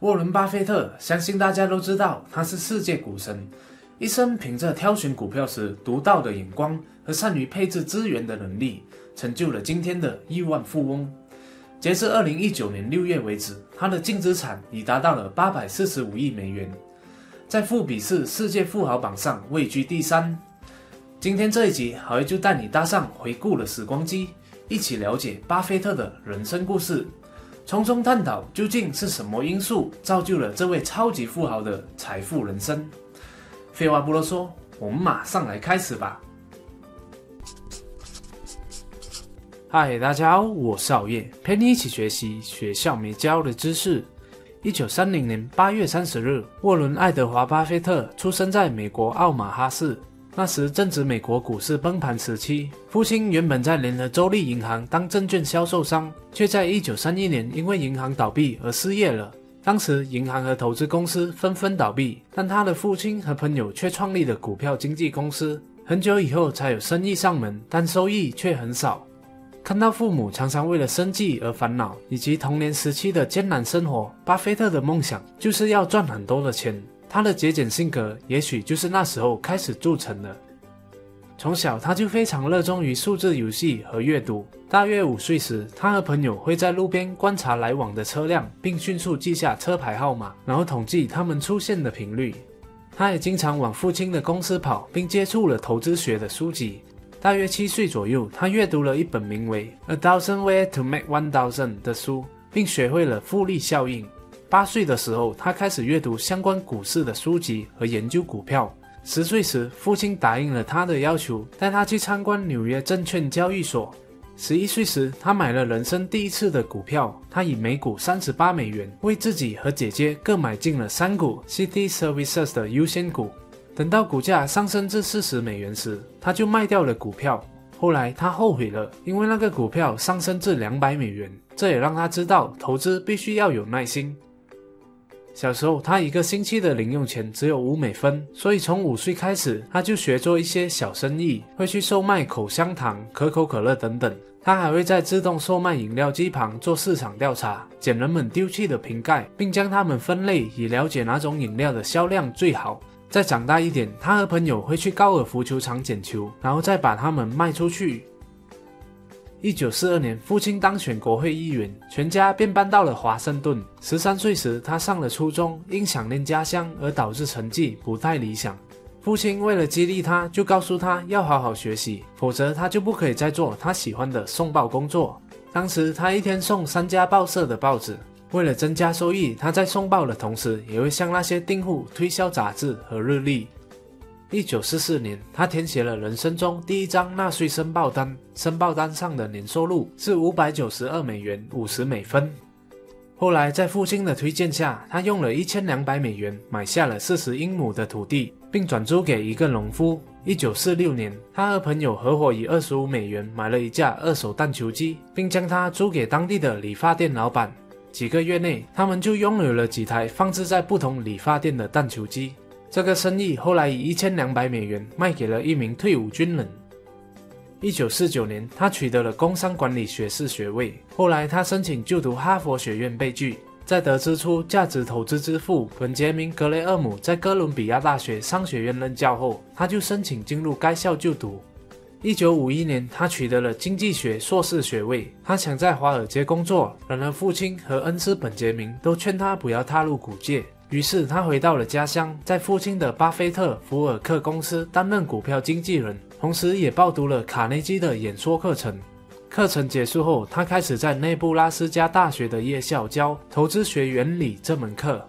沃伦·巴菲特，相信大家都知道，他是世界股神，一生凭着挑选股票时独到的眼光和善于配置资源的能力，成就了今天的亿万富翁。截至二零一九年六月为止，他的净资产已达到了八百四十五亿美元，在富比士世界富豪榜上位居第三。今天这一集，好爷就带你搭上回顾的时光机，一起了解巴菲特的人生故事。从中探讨究竟是什么因素造就了这位超级富豪的财富人生。废话不多说，我们马上来开始吧。嗨，大家好，我是熬夜，陪你一起学习学校没教的知识。一九三零年八月三十日，沃伦·爱德华·巴菲特出生在美国奥马哈市。那时正值美国股市崩盘时期，父亲原本在联合州立银行当证券销售商，却在一九三一年因为银行倒闭而失业了。当时银行和投资公司纷纷倒闭，但他的父亲和朋友却创立了股票经纪公司。很久以后才有生意上门，但收益却很少。看到父母常常为了生计而烦恼，以及童年时期的艰难生活，巴菲特的梦想就是要赚很多的钱。他的节俭性格，也许就是那时候开始铸成的。从小他就非常热衷于数字游戏和阅读。大约五岁时，他和朋友会在路边观察来往的车辆，并迅速记下车牌号码，然后统计他们出现的频率。他也经常往父亲的公司跑，并接触了投资学的书籍。大约七岁左右，他阅读了一本名为《A Thousand Ways to Make One Thousand》的书，并学会了复利效应。八岁的时候，他开始阅读相关股市的书籍和研究股票。十岁时，父亲答应了他的要求，带他去参观纽约证券交易所。十一岁时，他买了人生第一次的股票。他以每股三十八美元为自己和姐姐各买进了三股 City Services 的优先股。等到股价上升至四十美元时，他就卖掉了股票。后来他后悔了，因为那个股票上升至两百美元。这也让他知道，投资必须要有耐心。小时候，他一个星期的零用钱只有五美分，所以从五岁开始，他就学做一些小生意，会去售卖口香糖、可口可乐等等。他还会在自动售卖饮料机旁做市场调查，捡人们丢弃的瓶盖，并将它们分类，以了解哪种饮料的销量最好。再长大一点，他和朋友会去高尔夫球场捡球，然后再把它们卖出去。一九四二年，父亲当选国会议员，全家便搬到了华盛顿。十三岁时，他上了初中，因想念家乡而导致成绩不太理想。父亲为了激励他，就告诉他要好好学习，否则他就不可以再做他喜欢的送报工作。当时他一天送三家报社的报纸，为了增加收益，他在送报的同时，也会向那些订户推销杂志和日历。一九四四年，他填写了人生中第一张纳税申报单，申报单上的年收入是五百九十二美元五十美分。后来，在父亲的推荐下，他用了一千两百美元买下了四十英亩的土地，并转租给一个农夫。一九四六年，他和朋友合伙以二十五美元买了一架二手弹球机，并将它租给当地的理发店老板。几个月内，他们就拥有了几台放置在不同理发店的弹球机。这个生意后来以一千两百美元卖给了一名退伍军人。一九四九年，他取得了工商管理学士学位。后来，他申请就读哈佛学院被拒。在得知出价值投资之父本杰明·格雷厄姆在哥伦比亚大学商学院任教后，他就申请进入该校就读。一九五一年，他取得了经济学硕士学位。他想在华尔街工作，然而父亲和恩师本杰明都劝他不要踏入股界。于是他回到了家乡，在父亲的巴菲特福尔克公司担任股票经纪人，同时也报读了卡内基的演说课程。课程结束后，他开始在内布拉斯加大学的夜校教投资学原理这门课。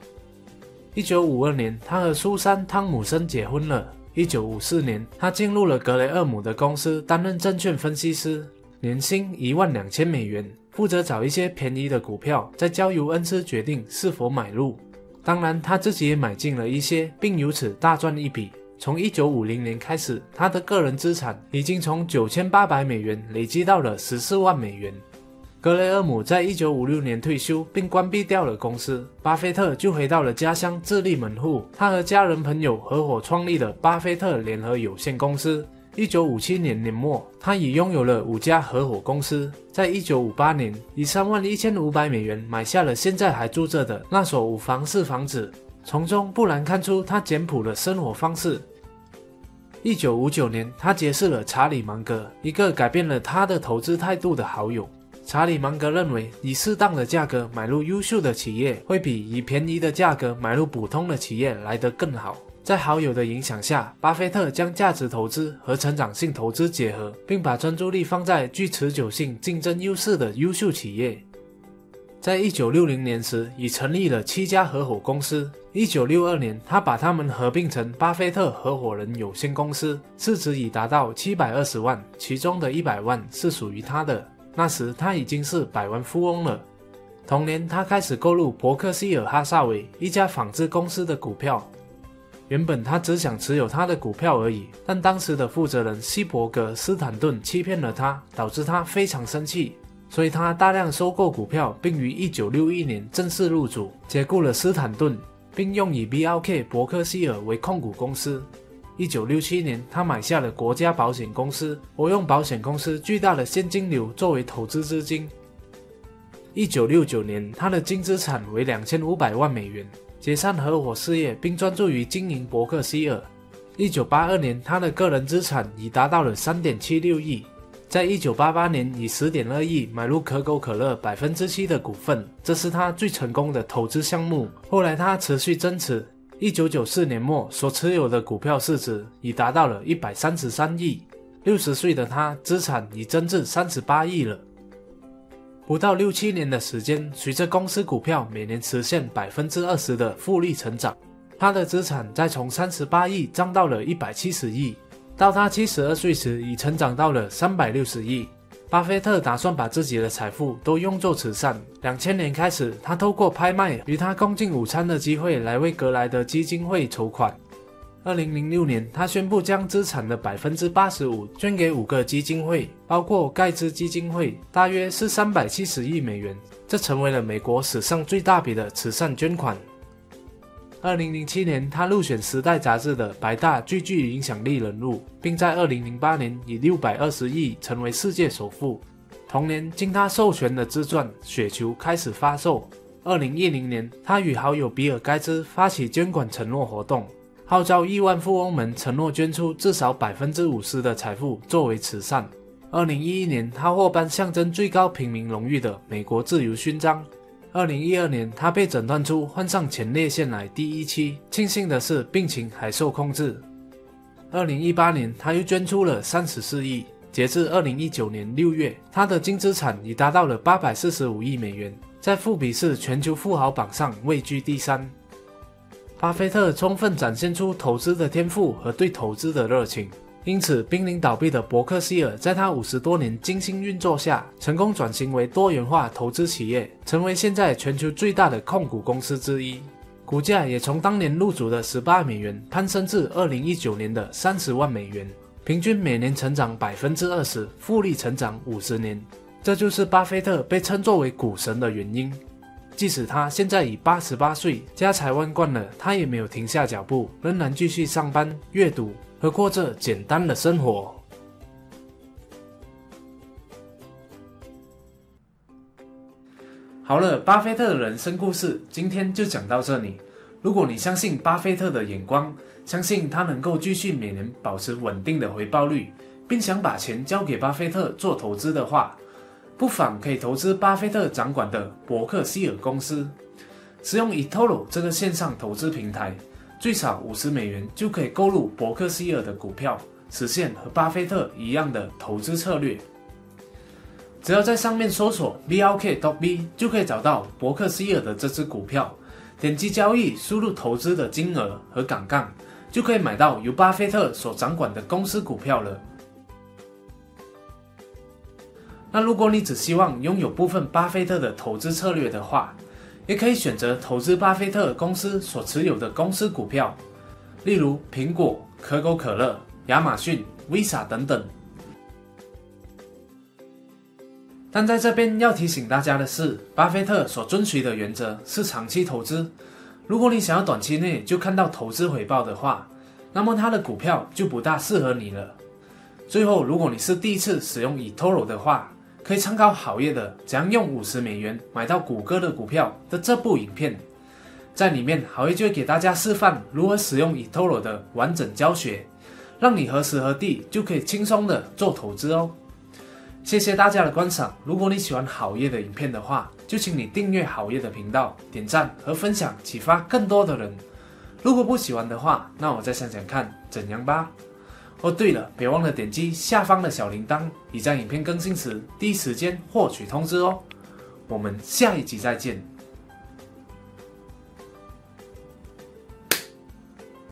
一九五二年，他和苏珊·汤姆森结婚了。一九五四年，他进入了格雷厄姆的公司担任证券分析师，年薪一万两千美元，负责找一些便宜的股票，再交由恩师决定是否买入。当然，他自己也买进了一些，并由此大赚一笔。从一九五零年开始，他的个人资产已经从九千八百美元累积到了十四万美元。格雷厄姆在一九五六年退休，并关闭掉了公司，巴菲特就回到了家乡自立门户。他和家人朋友合伙创立了巴菲特联合有限公司，一九五七年年末，他已拥有了五家合伙公司。在一九五八年，以三万一千五百美元买下了现在还住着的那所五房式房子，从中不难看出他简朴的生活方式。一九五九年，他结识了查理芒格，一个改变了他的投资态度的好友。查理芒格认为，以适当的价格买入优秀的企业，会比以便宜的价格买入普通的企业来得更好。在好友的影响下，巴菲特将价值投资和成长性投资结合，并把专注力放在具持久性竞争优势的优秀企业。在一九六零年时，已成立了七家合伙公司。一九六二年，他把它们合并成巴菲特合伙人有限公司，市值已达到七百二十万，其中的一百万是属于他的。那时他已经是百万富翁了。同年，他开始购入伯克希尔哈萨韦一家纺织公司的股票。原本他只想持有他的股票而已，但当时的负责人希伯格斯坦顿欺骗了他，导致他非常生气，所以他大量收购股票，并于1961年正式入主，解雇了斯坦顿，并用以 BLK 伯克希尔为控股公司。一九六七年，他买下了国家保险公司，我用保险公司巨大的现金流作为投资资金。一九六九年，他的净资产为两千五百万美元，解散合伙事业，并专注于经营伯克希尔。一九八二年，他的个人资产已达到了三点七六亿。在一九八八年，以十点二亿买入可口可乐百分之七的股份，这是他最成功的投资项目。后来，他持续增持。一九九四年末，所持有的股票市值已达到了一百三十三亿。六十岁的他，资产已增至三十八亿了。不到六七年的时间，随着公司股票每年实现百分之二十的复利成长，他的资产再从三十八亿涨到了一百七十亿。到他七十二岁时，已成长到了三百六十亿。巴菲特打算把自己的财富都用作慈善。两千年开始，他透过拍卖与他共进午餐的机会来为格莱德基金会筹款。二零零六年，他宣布将资产的百分之八十五捐给五个基金会，包括盖茨基金会，大约是三百七十亿美元。这成为了美国史上最大笔的慈善捐款。二零零七年，他入选《时代》杂志的百大最具影响力人物，并在二零零八年以六百二十亿成为世界首富。同年，经他授权的自传《雪球》开始发售。二零一零年，他与好友比尔·盖茨发起捐款承诺活动，号召亿万富翁们承诺捐出至少百分之五十的财富作为慈善。二零一一年，他获颁象征最高平民荣誉的美国自由勋章。二零一二年，他被诊断出患上前列腺癌第一期，庆幸的是病情还受控制。二零一八年，他又捐出了三十四亿。截至二零一九年六月，他的净资产已达到了八百四十五亿美元，在富比士全球富豪榜上位居第三。巴菲特充分展现出投资的天赋和对投资的热情。因此，濒临倒闭的伯克希尔，在他五十多年精心运作下，成功转型为多元化投资企业，成为现在全球最大的控股公司之一。股价也从当年入主的十八美元攀升至二零一九年的三十万美元，平均每年成长百分之二十，复利成长五十年。这就是巴菲特被称作为股神的原因。即使他现在已八十八岁，家财万贯了，他也没有停下脚步，仍然继续上班、阅读。和过着简单的生活。好了，巴菲特的人生故事今天就讲到这里。如果你相信巴菲特的眼光，相信他能够继续每年保持稳定的回报率，并想把钱交给巴菲特做投资的话，不妨可以投资巴菲特掌管的伯克希尔公司，使用 eToro 这个线上投资平台。最少五十美元就可以购入伯克希尔的股票，实现和巴菲特一样的投资策略。只要在上面搜索 BLK.DB，就可以找到伯克希尔的这只股票。点击交易，输入投资的金额和杠杆，就可以买到由巴菲特所掌管的公司股票了。那如果你只希望拥有部分巴菲特的投资策略的话，也可以选择投资巴菲特公司所持有的公司股票，例如苹果、可口可乐、亚马逊、Visa 等等。但在这边要提醒大家的是，巴菲特所遵循的原则是长期投资。如果你想要短期内就看到投资回报的话，那么他的股票就不大适合你了。最后，如果你是第一次使用 eToro 的话，可以参考好业的怎样用五十美元买到谷歌的股票的这部影片，在里面好业就会给大家示范如何使用 eToro 的完整教学，让你何时何地就可以轻松的做投资哦。谢谢大家的观赏，如果你喜欢好业的影片的话，就请你订阅好业的频道，点赞和分享，启发更多的人。如果不喜欢的话，那我再想想看怎样吧。哦，对了，别忘了点击下方的小铃铛，以在影片更新时第一时间获取通知哦。我们下一集再见。